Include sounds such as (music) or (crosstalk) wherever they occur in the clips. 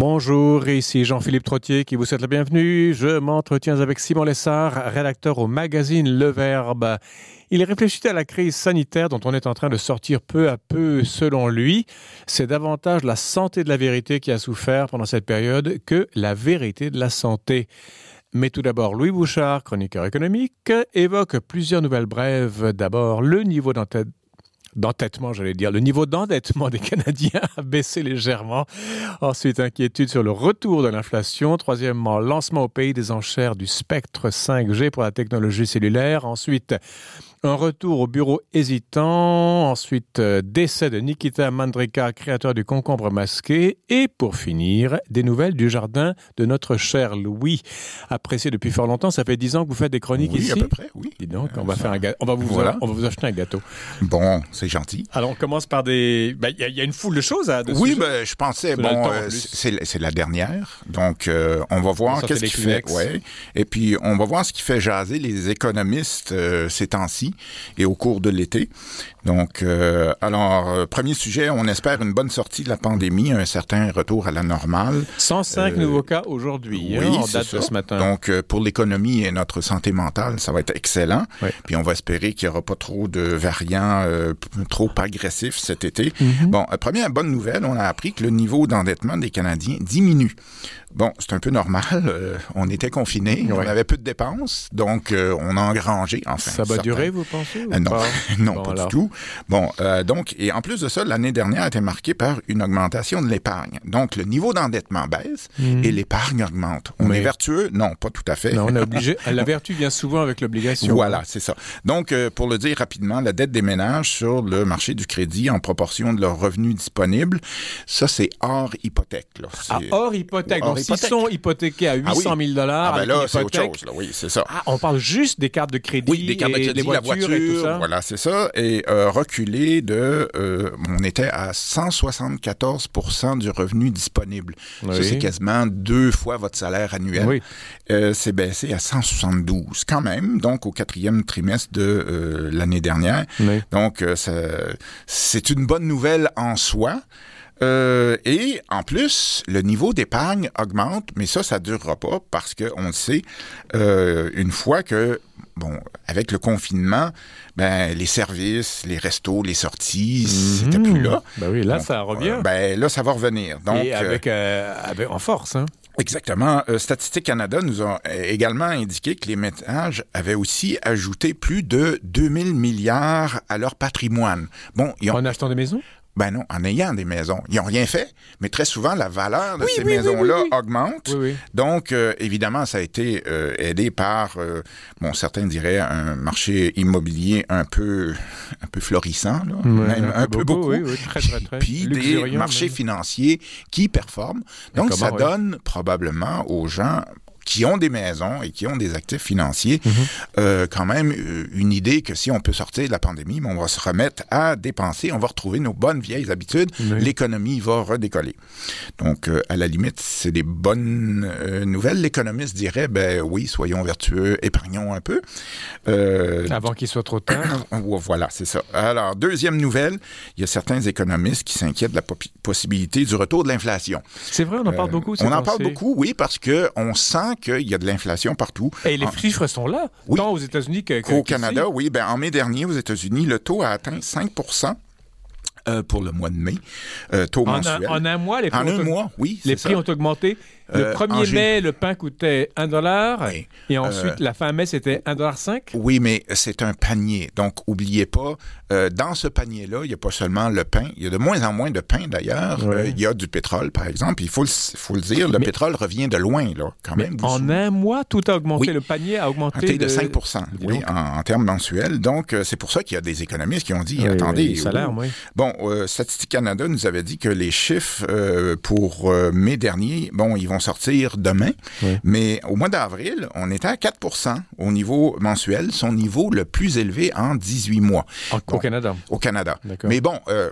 Bonjour, ici Jean-Philippe Trottier qui vous souhaite la bienvenue. Je m'entretiens avec Simon Lessard, rédacteur au magazine Le Verbe. Il réfléchit à la crise sanitaire dont on est en train de sortir peu à peu. Selon lui, c'est davantage la santé de la vérité qui a souffert pendant cette période que la vérité de la santé. Mais tout d'abord, Louis Bouchard, chroniqueur économique, évoque plusieurs nouvelles brèves. D'abord, le niveau d'entêtement, j'allais dire. Le niveau d'endettement des (laughs) Canadiens a baissé légèrement. Ensuite, inquiétude sur le retour de l'inflation. Troisièmement, lancement au pays des enchères du spectre 5G pour la technologie cellulaire. Ensuite, un retour au bureau hésitant, ensuite euh, décès de Nikita Mandrika, créateur du concombre masqué, et pour finir, des nouvelles du jardin de notre cher Louis. Apprécié depuis fort longtemps, ça fait dix ans que vous faites des chroniques oui, ici. à peu près, oui. Dis donc, on va faire un ga- on va vous Voilà. on va vous acheter un gâteau. Bon, c'est gentil. Alors on commence par des, ben, il y, a- il y a une foule de choses à. de Oui, ben, je pensais, bon, euh, c'est la dernière, donc euh, on va voir qu'est-ce qui fait, ouais, et puis on va voir ce qui fait jaser les économistes euh, ces temps-ci et au cours de l'été. Donc, euh, alors, euh, premier sujet, on espère une bonne sortie de la pandémie, un certain retour à la normale. 105 Euh, nouveaux cas aujourd'hui, hein, en c'est date de ce matin. Donc, pour l'économie et notre santé mentale, ça va être excellent. Puis, on va espérer qu'il n'y aura pas trop de variants euh, trop agressifs cet été. Mhm. Bon, première bonne nouvelle, on a appris que le niveau d'endettement des Canadiens diminue. Bon, c'est un peu normal. euh, on était confinés, on avait peu de dépenses, donc euh, on a engrangé, enfin. ça va durer, vous pensez ou euh, non, pas? (laughs) Non, Bon, pas alors. du tout. Bon, euh, donc, et en plus de ça, l'année dernière a été marquée par une augmentation de l'épargne. Donc, le niveau d'endettement baisse Mhm. et l'épargne augmente. On Mais- est vertueux? Non, pas tout à fait. Non, on est obligé. (laughs) La vertu vient souvent avec l'obligation. Voilà, c'est ça. Donc, euh, pour le dire rapidement, la dette des ménages sur le marché du crédit en proportion de leurs revenus disponibles, ça, c'est hors hypothèque. Là. Ah, hors hypothèque. Hors Donc, s'ils sont hypothèques à 800 000 dollars, Ah, ben là, c'est autre chose. Là. Oui, c'est ça. Ah, on parle juste des cartes de crédit, Oui, des cartes de et crédit, des voitures, la voiture, et tout ça. voilà, c'est ça. Et euh, reculé de, euh, on était à 174 du revenu disponible. Ça, Oui. c'est quasiment deux fois votre salaire annuel. Oui. Euh, c'est baissé à 172 quand même, donc au quatrième trimestre de euh, l'année dernière. Oui. Donc, euh, c'est une bonne nouvelle en soi. Euh, et en plus, le niveau d'épargne augmente, mais ça, ça durera pas parce que on le sait, euh, une fois que, bon, avec le confinement, ben les services, les restos, les sorties, c'était Mhm. plus là. Ben oui, là, Donc, ça revient. euh, ben là, ça va revenir. Donc, et avec, euh, avec- en force. Hein. Exactement. Euh, Statistique Canada nous a également indiqué que les ménages avaient aussi ajouté plus de 2000 milliards à leur patrimoine. Bon, ils ont, En achetant des maisons? Ben non, en ayant des maisons. Ils n'ont rien fait, mais très souvent, la valeur de Oui, ces oui, maisons-là oui, augmente. Donc, euh, évidemment, ça a été euh, aidé par, euh, bon, certains diraient un marché immobilier un peu, un peu florissant, là, même un, peu beaucoup. Oui, oui, très, très, très. Puis des marchés même. financiers qui performent. Donc, ça donne probablement aux gens qui ont des maisons et qui ont des actifs financiers, Mhm. euh, quand même euh, une idée que si on peut sortir de la pandémie, on va se remettre à dépenser, on va retrouver nos bonnes vieilles habitudes, l'économie va redécoller. Donc, euh, à la limite, c'est des bonnes euh, nouvelles. L'économiste dirait, ben oui, soyons vertueux, épargnons un peu. Avant qu'il soit trop tard. (clears throat) voilà, c'est ça. Alors, deuxième nouvelle, il y a certains économistes qui s'inquiètent de la possibilité du retour de l'inflation. C'est vrai, on en parle beaucoup. On en parle beaucoup, oui, parce que on sent qu'il y a de l'inflation partout. Et les En- chiffres sont là, Oui. tant aux États-Unis Qu'au qu'ici. Canada, oui, ben en mai dernier, aux États-Unis, le taux a atteint 5 euh, pour le mois de mai, euh, taux En mensuel. un, en un mois, les prix, En ont, un mois, oui, les prix ça. ont augmenté. Le Euh, 1er en gé- mai, le pain coûtait 1 dollar. Oui. Et ensuite, Euh, la fin mai, c'était 1 dollar 5. Oui, mais c'est un panier. Donc, oubliez pas, euh, dans ce panier-là, il n'y a pas seulement le pain. Il y a de moins en moins de pain, d'ailleurs. Euh, il y a du pétrole, par exemple. Il faut le, faut le dire, le Mais- pétrole revient de loin, là, quand Mais même. en un mois, tout a augmenté. Oui. Le panier a augmenté de, de 5 Dis oui, en, en termes mensuels. Donc, euh, c'est pour ça qu'il y a des économistes qui ont dit, attendez... ça oh, oui. Bon, euh, Statistique Canada nous avait dit que les chiffres euh, pour euh, mai dernier, bon, ils vont sortir demain, Oui. mais au mois d'avril, on était à 4 au niveau mensuel, son niveau le plus élevé en 18 mois En- Bon. Au Canada. au Canada. Mais bon, euh,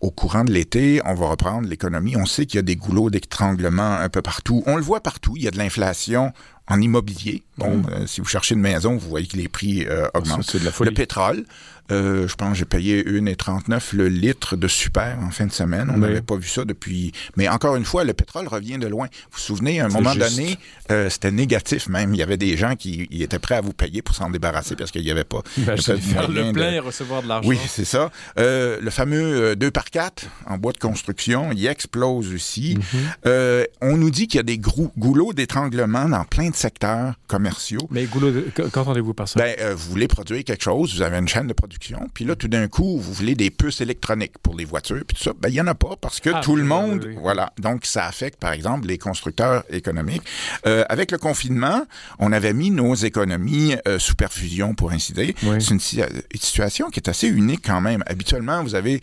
au courant de l'été, on va reprendre l'économie. On sait qu'il y a des goulots d'étranglement un peu partout. On le voit partout. Il y a de l'inflation en immobilier. Bon, euh, si vous cherchez une maison, vous voyez que les prix euh, augmentent. C'est de la folie. Le pétrole, Euh, je pense que j'ai payé 1,39 le litre de super en fin de semaine. On Oui. n'avait pas vu ça depuis. Mais encore une fois, le pétrole revient de loin. Vous vous souvenez, à un moment juste. donné, euh, c'était négatif même. Il y avait des gens qui étaient prêts à vous payer pour s'en débarrasser parce qu'il n'y avait pas. de faire le de- plein et recevoir de l'argent. oui, c'est ça. Euh, le fameux euh, 2 par 4 en bois de construction, il explose aussi. Euh, on nous dit qu'il y a des goulots d'étranglement dans plein de secteurs commerciaux. Mais Goulot, de- qu- qu'entendez-vous par ça? Ben, euh, vous voulez produire quelque chose, vous avez une chaîne de production, puis là, tout d'un coup, vous voulez des puces électroniques pour les voitures, puis tout ça. Ben, il n'y en a pas parce que Ah, tout le monde, oui, voilà. Donc, ça affecte, par exemple, les constructeurs économiques. Euh, avec le confinement, on avait mis nos économies euh, sous perfusion, pour ainsi dire. Oui. C'est une, une situation qui est assez unique quand même. Habituellement, vous avez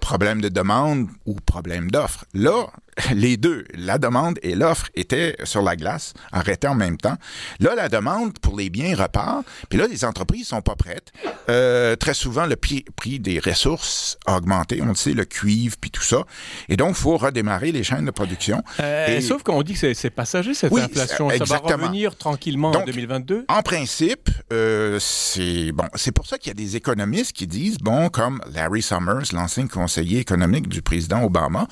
problème de demande ou problème d'offre. Là, les deux, la demande et l'offre étaient sur la glace, arrêtées en même temps. Là, la demande pour les biens repart, puis là, les entreprises sont pas prêtes. Euh, très souvent, le prix, des ressources a augmenté, on le sait, le cuivre, puis tout ça. Et donc, faut redémarrer les chaînes de production. Euh, et- Sauf qu'on dit que c'est- passager, cette Oui, inflation. Ça va revenir tranquillement en Donc, 2022. En principe, euh, c'est bon. C'est pour ça qu'il y a des économistes qui disent, bon, comme Larry Summers, l'ancien conseiller économique du président Obama,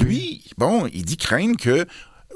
lui, bon, il dit craindre que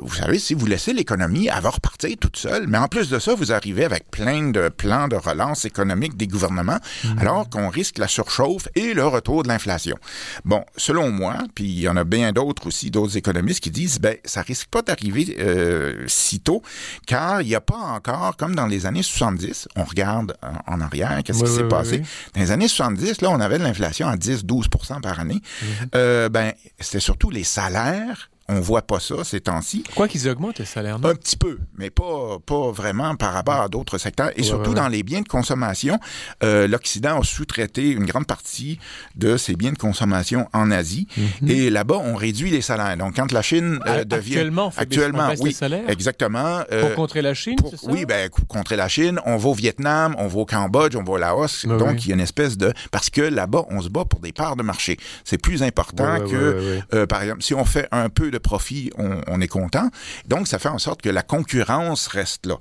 vous savez, si vous laissez l'économie, elle va repartir toute seule. Mais en plus de ça, vous arrivez avec plein de plans de relance économique des gouvernements, alors qu'on risque la surchauffe et le retour de l'inflation. Bon, selon moi, puis il y en a bien d'autres aussi, d'autres économistes qui disent, ben, ça risque pas d'arriver euh, si tôt, car il n'y a pas encore, comme dans les années 70, on regarde en, en arrière, qu'est-ce Oui, qui s'est oui, passé. Dans les années 70, là, on avait de l'inflation à 10-12% par année. Mhm. Euh, ben, c'était surtout les salaires. On voit pas ça ces temps-ci. Quoi qu'ils augmentent les salaires, non? Un petit peu, mais pas, pas vraiment par rapport à d'autres secteurs. Et Ouais, surtout ouais, ouais. dans les biens de consommation, euh, l'Occident a sous-traité une grande partie de ses biens de consommation en Asie. Et là-bas, on réduit les salaires. Donc, quand la Chine euh, Ah, devient... actuellement, on fait on actuellement, baisse oui, les salaires? exactement. Pour euh, contrer la Chine, pour- ça? oui, ben, cou- contre la Chine, on va au Vietnam, on va au Cambodge, on va au Laos. Ben donc, oui. il y a une espèce de... Parce que là-bas, on se bat pour des parts de marché. C'est plus important que, par exemple, si on fait un peu de profit, on, on est content. Donc, ça fait en sorte que la concurrence reste là.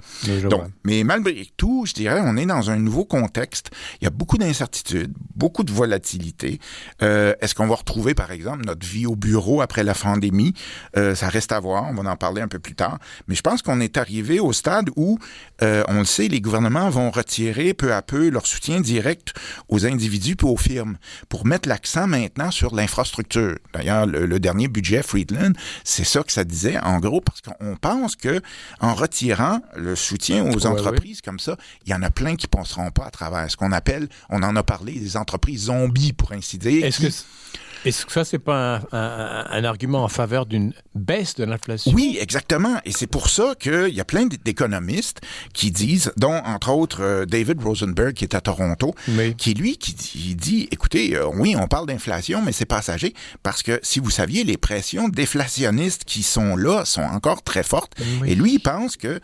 Donc, mais malgré tout, je dirais, on est dans un nouveau contexte. Il y a beaucoup d'incertitudes, beaucoup de volatilité. Euh, Est-ce qu'on va retrouver, par exemple, notre vie au bureau après la pandémie? Euh, ça reste à voir. On va en parler un peu plus tard. Mais je pense qu'on est arrivé au stade où, euh, on le sait, les gouvernements vont retirer peu à peu leur soutien direct aux individus puis aux firmes pour mettre l'accent maintenant sur l'infrastructure. D'ailleurs, le, le dernier budget Friedland, c'est ça que ça disait, en gros, parce qu'on pense que en retirant le soutien aux Ouais, entreprises comme ça, il y en a plein qui passeront pas à travers ce qu'on appelle, on en a parlé, des entreprises zombies, pour ainsi dire. Est-ce qui- que, est-ce que ça, c'est pas un, un- un argument en faveur d'une baisse de l'inflation? Oui, exactement. Et c'est pour ça qu'il y a plein d'économistes qui disent, dont entre autres euh, David Rosenberg qui est à Toronto, Oui. qui lui qui dit, écoutez, euh, oui, on parle d'inflation, mais c'est passager parce que si vous saviez, les pressions déflationnistes qui sont là sont encore très fortes. Oui. Et lui, il pense que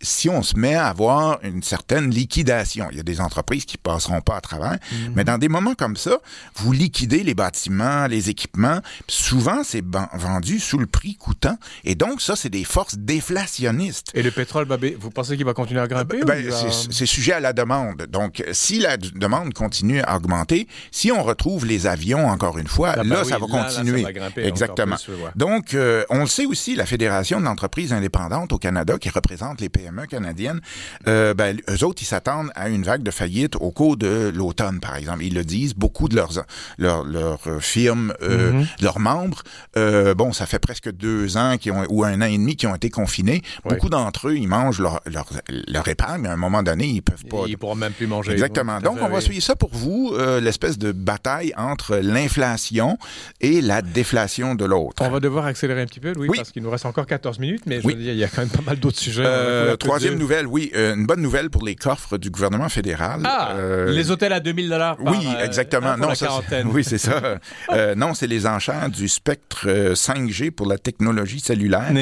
si on se met à avoir une certaine liquidation, il y a des entreprises qui passeront pas à travers, Mhm. mais dans des moments comme ça, vous liquidez les bâtiments, les équipements, souvent c'est ban- vendu sous le prix coûtant, et donc ça, c'est des forces déflationnistes. Et le pétrole, va ba- vous pensez qu'il va continuer à grimper? Ben, va- c'est sujet à la demande. Donc, si la demande continue à augmenter, si on retrouve les avions, encore une fois, Ah, là, ben oui, ça va là, là, continuer. ça va grimper encore Exactement. plus. Donc, euh, on le sait aussi, la Fédération de l'entreprise indépendante au Canada, qui représente les PME canadiennes, euh, ben, eux autres, ils s'attendent à une vague de faillite au cours de l'automne, par exemple. Ils le disent, beaucoup de leurs, leurs, leurs euh, firmes, euh, Mhm. leurs membres, euh, bon, ça fait presque deux ans qui ont, ou un an et demi qui ont été confinés. Ouais. Beaucoup d'entre eux, ils mangent leur, leur, leur épargne, mais à un moment donné, ils peuvent pas. Il ne pourra même plus manger. Exactement. Donc, on va suivre ça pour vous, l'espèce de bataille entre l'inflation et la déflation de l'autre. On va devoir accélérer un petit peu, Louis, Oui. parce qu'il nous reste encore 14 minutes, mais je Oui. veux dire, il y a quand même pas mal d'autres sujets. Euh, troisième nouvelle, oui, euh, une bonne nouvelle pour les coffres du gouvernement fédéral. Ah, Euh, les hôtels à 2000 dollars oui, euh, exactement. pour non, la ça, quarantaine. (laughs) oui, c'est ça. Euh, (laughs) non, c'est les enchères du spectre euh, 5G pour la technologie cellulaire.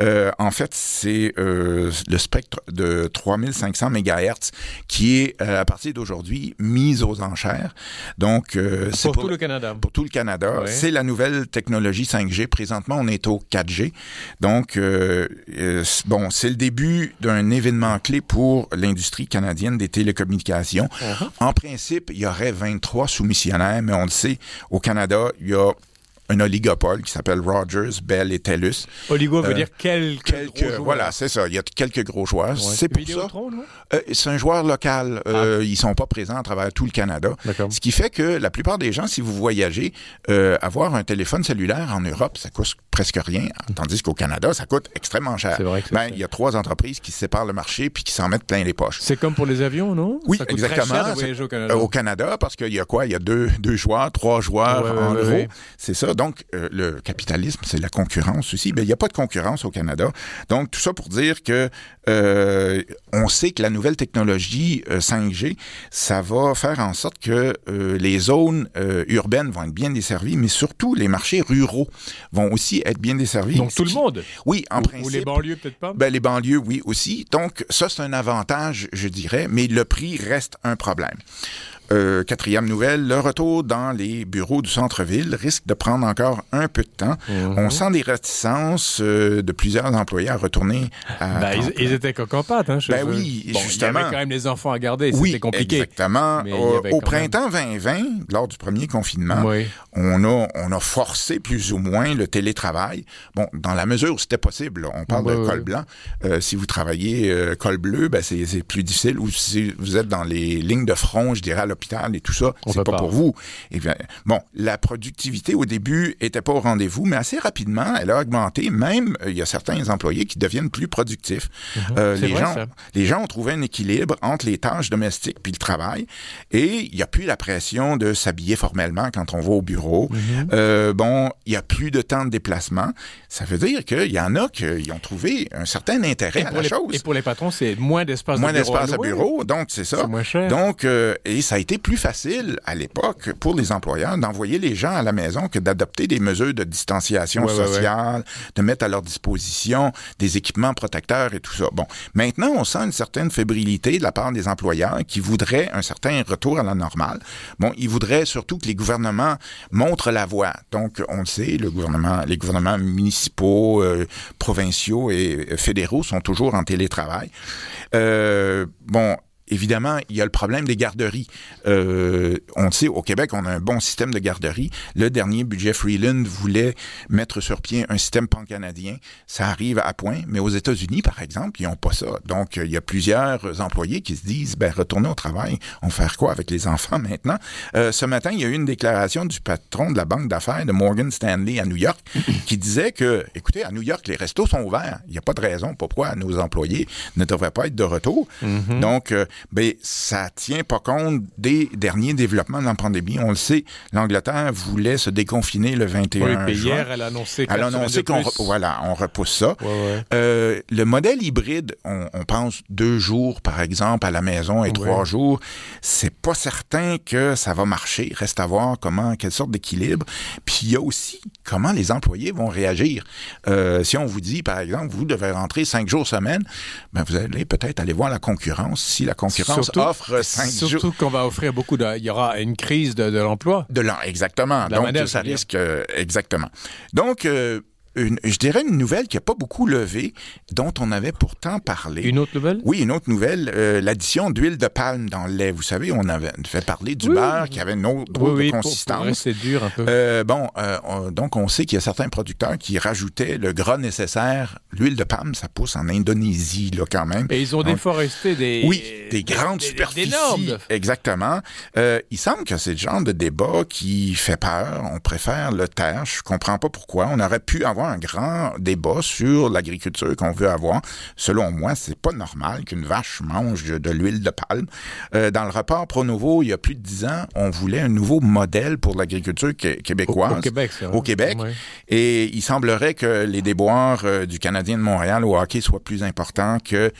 Euh, en fait, c'est euh, le spectre de 3500 MHz qui est, euh, à partir d'aujourd'hui, mis aux enchères. Donc, euh, c'est Pour tout le Canada. pour tout le Canada. C'est la nouvelle technologie 5G. Présentement, on est au 4G. Donc, euh, euh, bon, c'est le début d'un événement clé pour l'industrie canadienne des télécommunications. Uh-huh. En principe, il y aurait 23 soumissionnaires, mais on le sait, au Canada, il y a un oligopole qui s'appelle Rogers, Bell et TELUS. Oligo veut Euh, dire quelques, Quelques, gros joueurs. voilà, c'est ça. Il y a quelques gros joueurs. Ouais. C'est pour ça. Vidéotron? Euh, c'est un joueur local. Euh, Ils sont pas présents à travers tout le Canada. Ce qui fait que la plupart des gens, si vous voyagez, euh, avoir un téléphone cellulaire en Europe, ça coûte presque rien, tandis qu'au Canada, ça coûte extrêmement cher. C'est vrai que Ben, il y a trois entreprises qui séparent le marché puis qui s'en mettent plein les poches. C'est comme pour les avions, non? Oui, Ça coûte très exactement. cher de voyager au Canada. Au Canada, parce qu'il y a quoi? Il y a deux, deux joueurs, trois joueurs Ouais, en ouais, gros. ouais. C'est ça. Donc, euh, le capitalisme, c'est la concurrence aussi. Mais il n'y a pas de concurrence au Canada. Donc, tout ça pour dire que euh, on sait que la nouvelle technologie euh, 5G, ça va faire en sorte que euh, les zones euh, urbaines vont être bien desservies, mais surtout les marchés ruraux vont aussi être bien desservis. Donc tout le monde? Oui, en Ou- principe. Ou les banlieues, peut-être pas? Ben, les banlieues, oui, aussi. Donc, ça, c'est un avantage, je dirais, mais le prix reste un problème. Euh, quatrième nouvelle, le retour dans les bureaux du centre-ville risque de prendre encore un peu de temps. Mhm. On sent des réticences euh, de plusieurs employés à retourner à Ben, ils, ils étaient cocompates, hein, Ben eux. oui, Bon, justement. Il y avait quand même les enfants à garder, Oui, c'était compliqué. exactement. Au, même- printemps 2020, lors du premier confinement, Oui. on a, on a forcé plus ou moins le télétravail. Bon, dans la mesure où c'était possible, on parle de ouais, col blanc. Euh, si vous travaillez euh, col bleu, ben c'est c'est plus difficile. Ou si vous êtes dans les lignes de front, je dirais à l'hôpital et tout ça, c'est pas pas. pour vous. Et bien, bon, la productivité au début était pas au rendez-vous, mais assez rapidement, elle a augmenté. Même, euh, il y a certains employés qui deviennent plus productifs. Euh, Mhm. C'est les vrai, gens, ça. les gens ont trouvé un équilibre entre les tâches domestiques puis le travail. Et il n'y a plus la pression de s'habiller formellement quand on va au bureau. Mhm. Euh, bon, il n'y a plus de temps de déplacement. Ça veut dire qu'il y en a qui ont trouvé un certain intérêt à la les, chose. et pour les patrons, c'est moins d'espace Moins d'espace à bureau, donc c'est ça. C'est moins cher. Donc, euh, et ça a été plus facile à l'époque pour les employeurs d'envoyer les gens à la maison que d'adopter des mesures de distanciation Ouais, ouais, ouais. sociale, de mettre à leur disposition des équipements protecteurs et tout ça. Bon, maintenant, on sent une certaine fébrilité de la part des employeurs qui voudraient un certain retour à la normale. Bon, ils voudraient surtout que les gouvernements montrent la voie. Donc, on le sait, le gouvernement, les gouvernements municipaux, euh, provinciaux et euh, fédéraux sont toujours en télétravail. Euh, bon, Évidemment, il y a le problème des garderies. Euh, on sait, au Québec, on a un bon système de garderie. Le dernier budget Freeland voulait mettre sur pied un système pan-canadien. Ça arrive à point, mais aux États-Unis, par exemple, ils n'ont pas ça. Donc, il y a plusieurs employés qui se disent, ben, retournez au travail. On va faire quoi avec les enfants maintenant? Euh, ce matin, il y a eu une déclaration du patron de la banque d'affaires de Morgan Stanley à New York qui disait que, écoutez, à New York, les restos sont ouverts. Il n'y a pas de raison pourquoi nos employés ne devraient pas être de retour. Donc, euh, ben, ça tient pas compte des derniers développements de la pandémie. On le sait, l'Angleterre voulait se déconfiner le 21 Oui, juin. hier, elle a annoncé Elle a annoncé qu'on voilà, on repousse ça. Ouais, ouais. Euh, le modèle hybride, on, on pense deux jours, par exemple, à la maison et trois jours. C'est pas certain que ça va marcher. Reste à voir comment, quelle sorte d'équilibre. Puis il y a aussi comment les employés vont réagir. Euh, si on vous dit, par exemple, vous devez rentrer cinq jours semaine, ben vous allez peut-être aller voir la concurrence. Si la concurrence Surtout- offre cinq jours. Surtout qu'on va offrir beaucoup de... Il y aura une crise de, de l'emploi. De l'an, exactement. La Donc, manœuvre, ça risque, euh, exactement. Donc, euh, une- je dirais une nouvelle qui n'a pas beaucoup levé, dont on avait pourtant parlé. Une autre nouvelle? Oui, une autre nouvelle, euh, l'addition d'huile de palme dans le lait. Vous savez, on avait fait parler du Oui. beurre qui avait une autre Oui, oui, de consistance. rester dur un peu. Euh, bon, euh, on- donc on sait qu'il y a certains producteurs qui rajoutaient le gras nécessaire. L'huile de palme, ça pousse en Indonésie, là, quand même. Et ils ont Donc, déforesté des... oui, des grandes des- des- superficies. d'énormes- Exactement. Il semble que c'est le genre de débat qui fait peur. On préfère le taire. Je comprends pas pourquoi. On aurait pu avoir un grand débat sur l'agriculture qu'on veut avoir. Selon moi, c'est pas normal qu'une vache mange de l'huile de palme. Euh, dans le rapport Pronovo, il y a plus de dix ans, on voulait un nouveau modèle pour l'agriculture qué- Au, québécoise. au Québec, ça. Au Québec. Et il semblerait que les déboires euh, du Canadien de Montréal au hockey soient plus importants que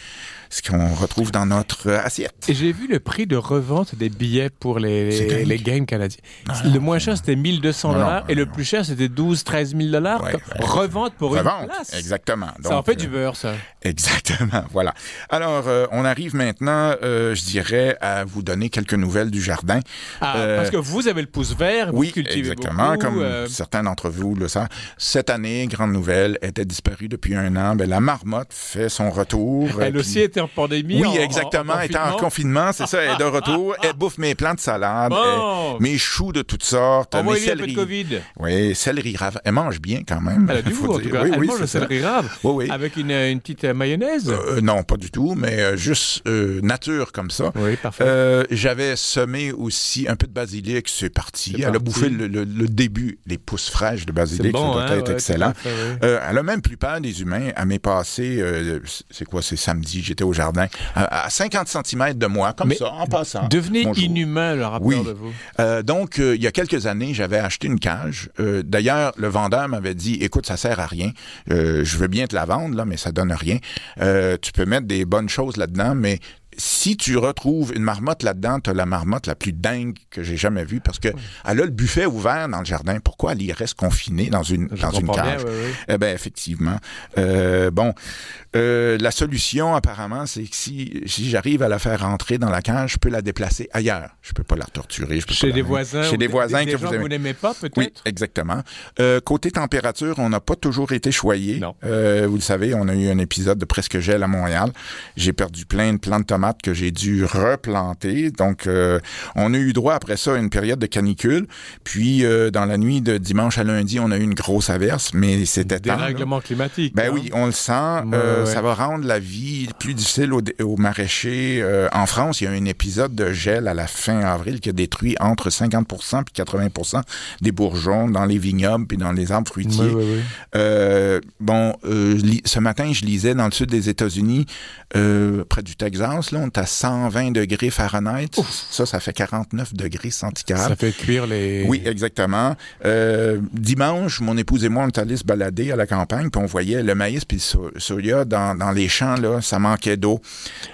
ce qu'on retrouve dans notre assiette. Et j'ai vu le prix de revente des billets pour les, les games canadiens. Non, le non, moins cher, c'était 1200 Non, non, dollars et non, le plus cher, c'était 12 13 000 dollars. Ouais, ouais. Revente pour Revente, une place. exactement. Ça en Donc, fait euh, du beurre, ça. Exactement, (laughs) voilà. Alors, euh, on arrive maintenant, euh, je dirais, à vous donner quelques nouvelles du jardin. Ah, Euh, parce que vous avez le pouce vert, vous Oui, cultivez exactement, beaucoup, comme euh, certains d'entre vous le savent. Cette année, grande nouvelle, était disparue depuis un an, ben, la marmotte fait son retour. Elle puis- aussi était en pandémie. Oui, en- en- exactement. en Elle est en confinement. c'est ça. Elle est de retour. (laughs) Elle bouffe mes plants de salade, Bon. elle- mes choux de toutes sortes, mes Envoyez un peu de céleri. Covid. Oui, céleri. Elle mange bien quand même. Elle a du faut goût, en tout cas. Oui, Elle oui, mange le céleri rave. Oui, oui. Avec une, une petite euh, mayonnaise. Euh, non, pas du tout, mais euh, juste euh, nature comme ça. oui, parfait. Euh, J'avais semé aussi un peu de basilic, c'est parti. Elle a bouffé le, le- le début, les pousses fraîches de basilic, bon, ça doit hein, être ouais, excellent. à fait. Euh, elle a même plus peur des humains. Elle m'est passé, euh, c'est quoi, c'est samedi, j'étais au jardin, à, à 50 cm de moi, comme Mais ça, en passant. Devenez Bonjour. inhumain, le rapport Oui. de vous. Euh, donc, euh, il y a quelques années, j'avais acheté une cage. Euh, D'ailleurs, le vendeur m'avait dit, écoute, ça sert à rien. Euh, je veux bien te la vendre, là, mais ça donne rien. Euh, tu peux mettre des bonnes choses là-dedans, mais si tu retrouves une marmotte là-dedans, tu as la marmotte la plus dingue que j'ai jamais vue parce que elle a le buffet ouvert dans le jardin. Pourquoi elle y reste confinée dans une, Je dans une bien, cage? oui, oui. Eh bien, effectivement. Euh, bon, euh, la solution, apparemment, c'est que si, si j'arrive à la faire rentrer dans la cage, je peux la déplacer ailleurs. Je peux pas la torturer. Je peux Chez des voisins. Chez des voisins des que gens vous que aimez. vous n'aimez pas, peut-être? Oui, exactement. Euh, côté température, on n'a pas toujours été choyé. Non. Vous le savez, on a eu un épisode de presque gel à Montréal. J'ai perdu plein de plants de tomates que j'ai dû replanter. Donc, euh, on a eu droit après ça à une période de canicule. Puis, euh, dans la nuit de dimanche à lundi, on a eu une grosse averse, mais c'était là. règlements climatiques. Ben hein? oui, on le sent. Euh, ouais. Ça va rendre la vie plus difficile aux, aux maraîchers. En France, il y a un épisode de gel à la fin avril qui a détruit entre 50% puis 80% des bourgeons dans les vignobles puis dans les arbres fruitiers. Bon, ce matin, je lisais dans le sud des États-Unis, près du Texas, là, on est à 120 degrés Fahrenheit. Ça, ça fait 49 degrés centigrades. Ça fait cuire les. Oui, exactement. Euh, dimanche, mon épouse et moi, on est allés se balader à la campagne, puis on voyait le maïs puis le so- soya dans, dans les champs, là, ça manquait d'eau.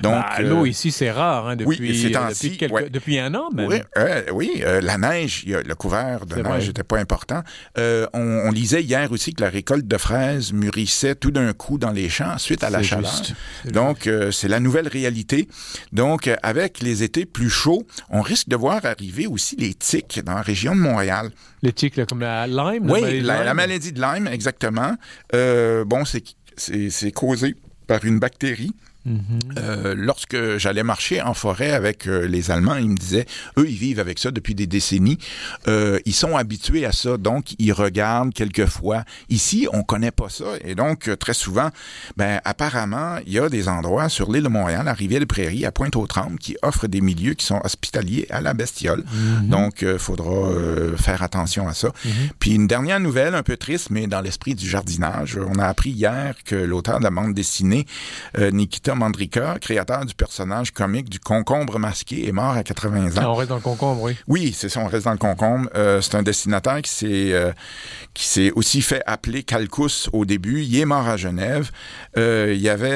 Donc, Bah, L'eau euh, ici, c'est rare, hein, oui, depuis, ces euh, depuis, quelques- ouais. depuis un an même. oui, euh, oui la neige, le couvert de neige n'était pas important. On, on lisait hier aussi que la récolte de fraises mûrissait tout d'un coup dans les champs suite à la chaleur. juste. Donc, c'est la nouvelle réalité. Donc, avec les étés plus chauds, on risque de voir arriver aussi les tiques dans la région de Montréal. Les tiques, là, comme la Lyme. Oui, maladie de la, la Lyme. maladie de Lyme, exactement. Euh, bon, c'est causé par une bactérie. Mhm. Euh, lorsque j'allais marcher en forêt avec euh, les Allemands, ils me disaient, eux, ils vivent avec ça depuis des décennies. Euh, ils sont habitués à ça, donc ils regardent quelquefois. Ici, on connaît pas ça, et donc très souvent, ben apparemment, il y a des endroits sur l'île de Montréal, à Rivière-des-Prairies, à Pointe-aux-Trembles, qui offrent des milieux qui sont hospitaliers à la bestiole. Donc, il faudra faire attention à ça. Puis une dernière nouvelle, un peu triste, mais dans l'esprit du jardinage, on a appris hier que l'auteur de la bande dessinée, euh, Mandrika, créateur du personnage comique du concombre masqué, est mort à 80 Ah, ans. on reste dans le concombre, oui. Oui, c'est ça, on reste dans le concombre. Euh, c'est un dessinateur qui s'est euh, qui s'est aussi fait appeler Calcus au début. Il est mort à Genève. Euh, il y avait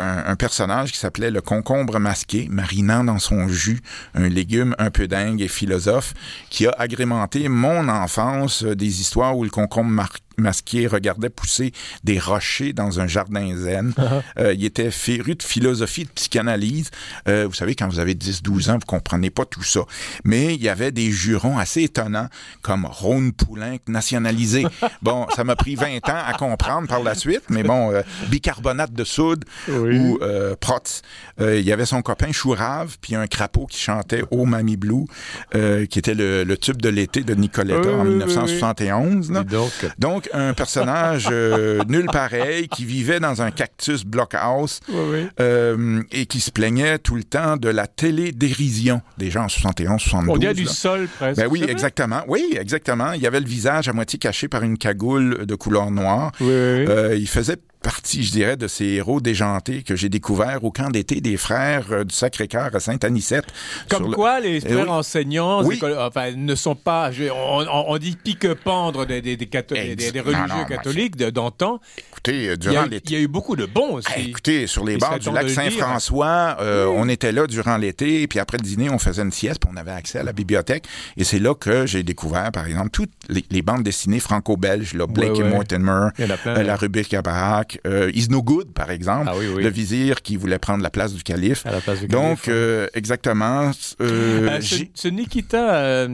un, un personnage qui s'appelait le concombre masqué, marinant dans son jus un légume un peu dingue et philosophe, qui a agrémenté mon enfance des histoires où le concombre mar- masqué regardait pousser des rochers dans un jardin zen. Euh, il était féru de philosophie, de psychanalyse. Euh, vous savez, quand vous avez 10-12 ans, vous comprenez pas tout ça. Mais il y avait des jurons assez étonnants, comme Rhône Poulenc nationalisé. (laughs) bon, ça m'a pris 20 ans à comprendre par la suite, mais bon, euh, bicarbonate de soude Oui. ou Protz. Il y avait son copain Chourave, puis un crapaud qui chantait Oh Mamie Blue, qui était le, le tube de l'été de Nicoletta en oui, oui, 1971. là. Dis donc. Donc, un personnage euh, nul pareil qui vivait dans un cactus blockhouse Oui, oui. euh, et qui se plaignait tout le temps de la télé-dérision des gens en 71, 72. On dirait du sol, presque. Ben oui, exactement. Oui, exactement. Il y avait le visage à moitié caché par une cagoule de couleur noire. Oui. Euh, il faisait partie, je dirais, de ces héros déjantés que j'ai découverts au camp d'été des frères euh, du Sacré-Cœur à Sainte-Anicette. Comme le- quoi, les frères oui. enseignants Oui. écoles- enfin, ne sont pas. je- on, dit pique-pendre des, des, des, catho- Ex- des- des non, religieux non, catholiques d'antan. Écoutez, euh, Il y, a, durant eu- l'été... il y a eu beaucoup de bons aussi. Ah, écoutez, sur les bords du lac dire. Saint-François, euh, on était là durant l'été, puis après le dîner, on faisait une sieste, puis on avait accès à la bibliothèque. Et c'est là que j'ai découvert, par exemple, toutes les, les bandes dessinées franco-belges, là, Blake Ouais, et ouais. Mortimer, euh, la rubrique à baraque, euh, Is No Good, par exemple, Ah oui, oui. le vizir qui voulait prendre la place du calife. À la place du Donc, calife, euh, exactement. ce, Nikita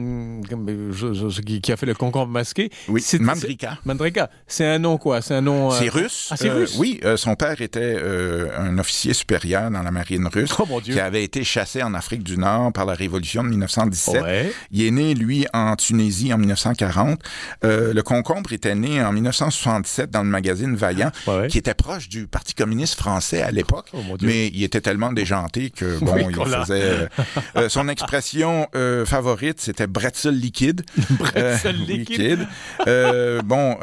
comme, je- je- qui, a fait le concombre masqué, oui, c'est- Mandrika. Mandrika, c'est un nom quoi? C'est un nom. C'est russe. Ah, c'est Euh, russe? Oui, euh, son père était euh, un officier supérieur dans la marine russe Oh mon Dieu. qui avait été chassé en Afrique du Nord par la révolution de 1917. Ouais. Il est né, lui, en Tunisie en 1940. Euh, le concombre était né en 1967 dans le magazine Vaillant, Ouais, qui était proche du Parti communiste français à l'époque. Oh, mais il était tellement déjanté que, bon, Oui, il faisait... euh, son expression euh, favorite, c'était bretzel liquide. (laughs) Bretzel Euh, liquide. Euh, bon,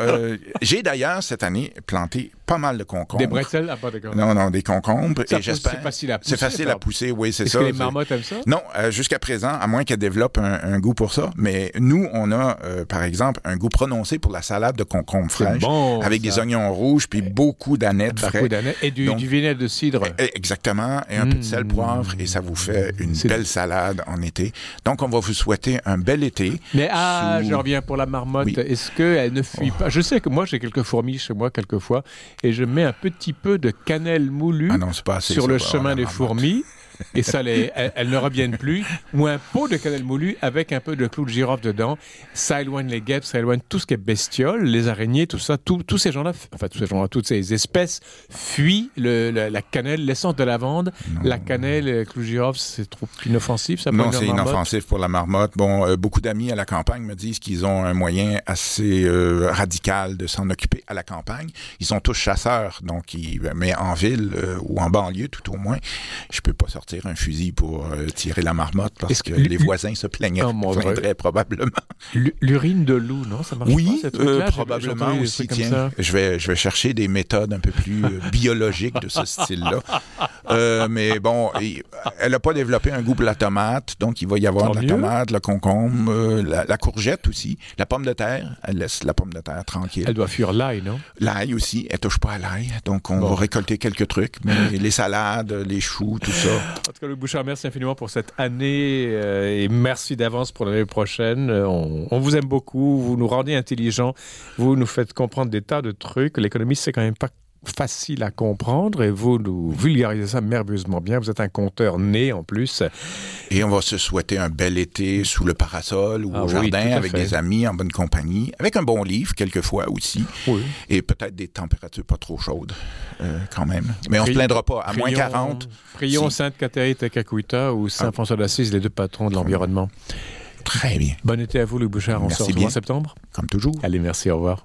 j'ai d'ailleurs, cette année, planté county pas mal de concombres. Des bretzels? Ah, pas d'accord. Non, non, des concombres. Ça et j'espère... c'est facile à pousser, C'est facile à pousser, oui, c'est Est-ce ça. que les marmottes aiment ça? non, euh, jusqu'à présent, à moins qu'elle développe un, un goût pour ça. Mais nous, on a, euh, par exemple, un goût prononcé pour la salade de concombre fraîche, bon, avec ça. des oignons rouges, puis beaucoup d'anettes Beaucoup frais. d'années. Et du, Donc- du vinaigre de cidre. Eh, Exactement, et un peu de sel Mmh. poivre, et ça vous fait une belle salade en été. Donc, on va vous souhaiter un bel été. Mais ah, Sous- je reviens pour la marmotte. Oui. Oh. Est-ce qu'elle ne fuit pas? Je sais que moi, j'ai quelques fourmis chez moi, quelquefois, et je mets un petit peu de cannelle moulue Ah non, assez. sur le chemin des fourmis. Et ça, les, elles, elles ne reviennent plus. Ou un pot de cannelle moulue avec un peu de clou de girofle dedans. Ça éloigne les guêpes, ça éloigne tout ce qui est bestiole, les araignées, tout ça. Tout- tous ces gens-là, enfin tous ces gens-là, toutes ces espèces fuient le, la, la cannelle, l'essence de lavande. La cannelle, le clou de girofle, c'est trop inoffensif. Ça Non, c'est marmotte? inoffensif pour la marmotte. Bon, euh, beaucoup d'amis à la campagne me disent qu'ils ont un moyen assez euh, radical de s'en occuper à la campagne. Ils sont tous chasseurs, donc ils, mais en ville euh, ou en banlieue tout au moins, je peux pas sortir un fusil pour euh, tirer la marmotte parce que, que- les voisins se plaignaient, Oh, plaindraient probablement. L'u- L'urine de loup, non? Ça marche Oui, pas, euh, probablement aussi. Tiens, ça. je vais, je vais chercher des méthodes un peu plus euh, (laughs) biologiques de ce style-là. Euh, mais bon, elle n'a pas développé un goût pour la tomate, donc il va y avoir Tant de la mieux. tomate, le concombre, la, la courgette aussi, la pomme de terre. Elle laisse la pomme de terre tranquille. Elle doit fuir l'ail, non? L'ail aussi, elle touche pas à l'ail, donc on Bon. va récolter quelques trucs, mais les salades, les choux, tout ça. En tout cas, Luc Bouchard, merci infiniment pour cette année euh, et merci d'avance pour l'année prochaine. Euh, On, on vous aime beaucoup, vous nous rendez intelligents, vous nous faites comprendre des tas de trucs. L'économie, c'est quand même pas facile à comprendre et vous nous vulgarisez ça merveilleusement bien. Vous êtes un conteur né en plus. Et on va se souhaiter un bel été sous le parasol ou Ah au jardin avec des amis en bonne compagnie, avec un bon livre quelquefois aussi. Oui. et peut-être des températures pas trop chaudes euh, quand même. Mais on Pri- se plaindra pas. À moins Prions- 40, Prions Si. Sainte Catherine Tekakwita ou Saint. François d'Assise, les deux patrons de l'environnement. Très bien, Bon été à vous, Luc Bouchard. On Merci se en septembre. comme toujours. Allez, merci, au revoir.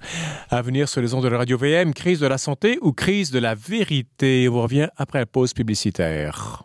À venir sur les ondes de la radio VM, crise de la santé ou crise de la vérité? On revient après la pause publicitaire.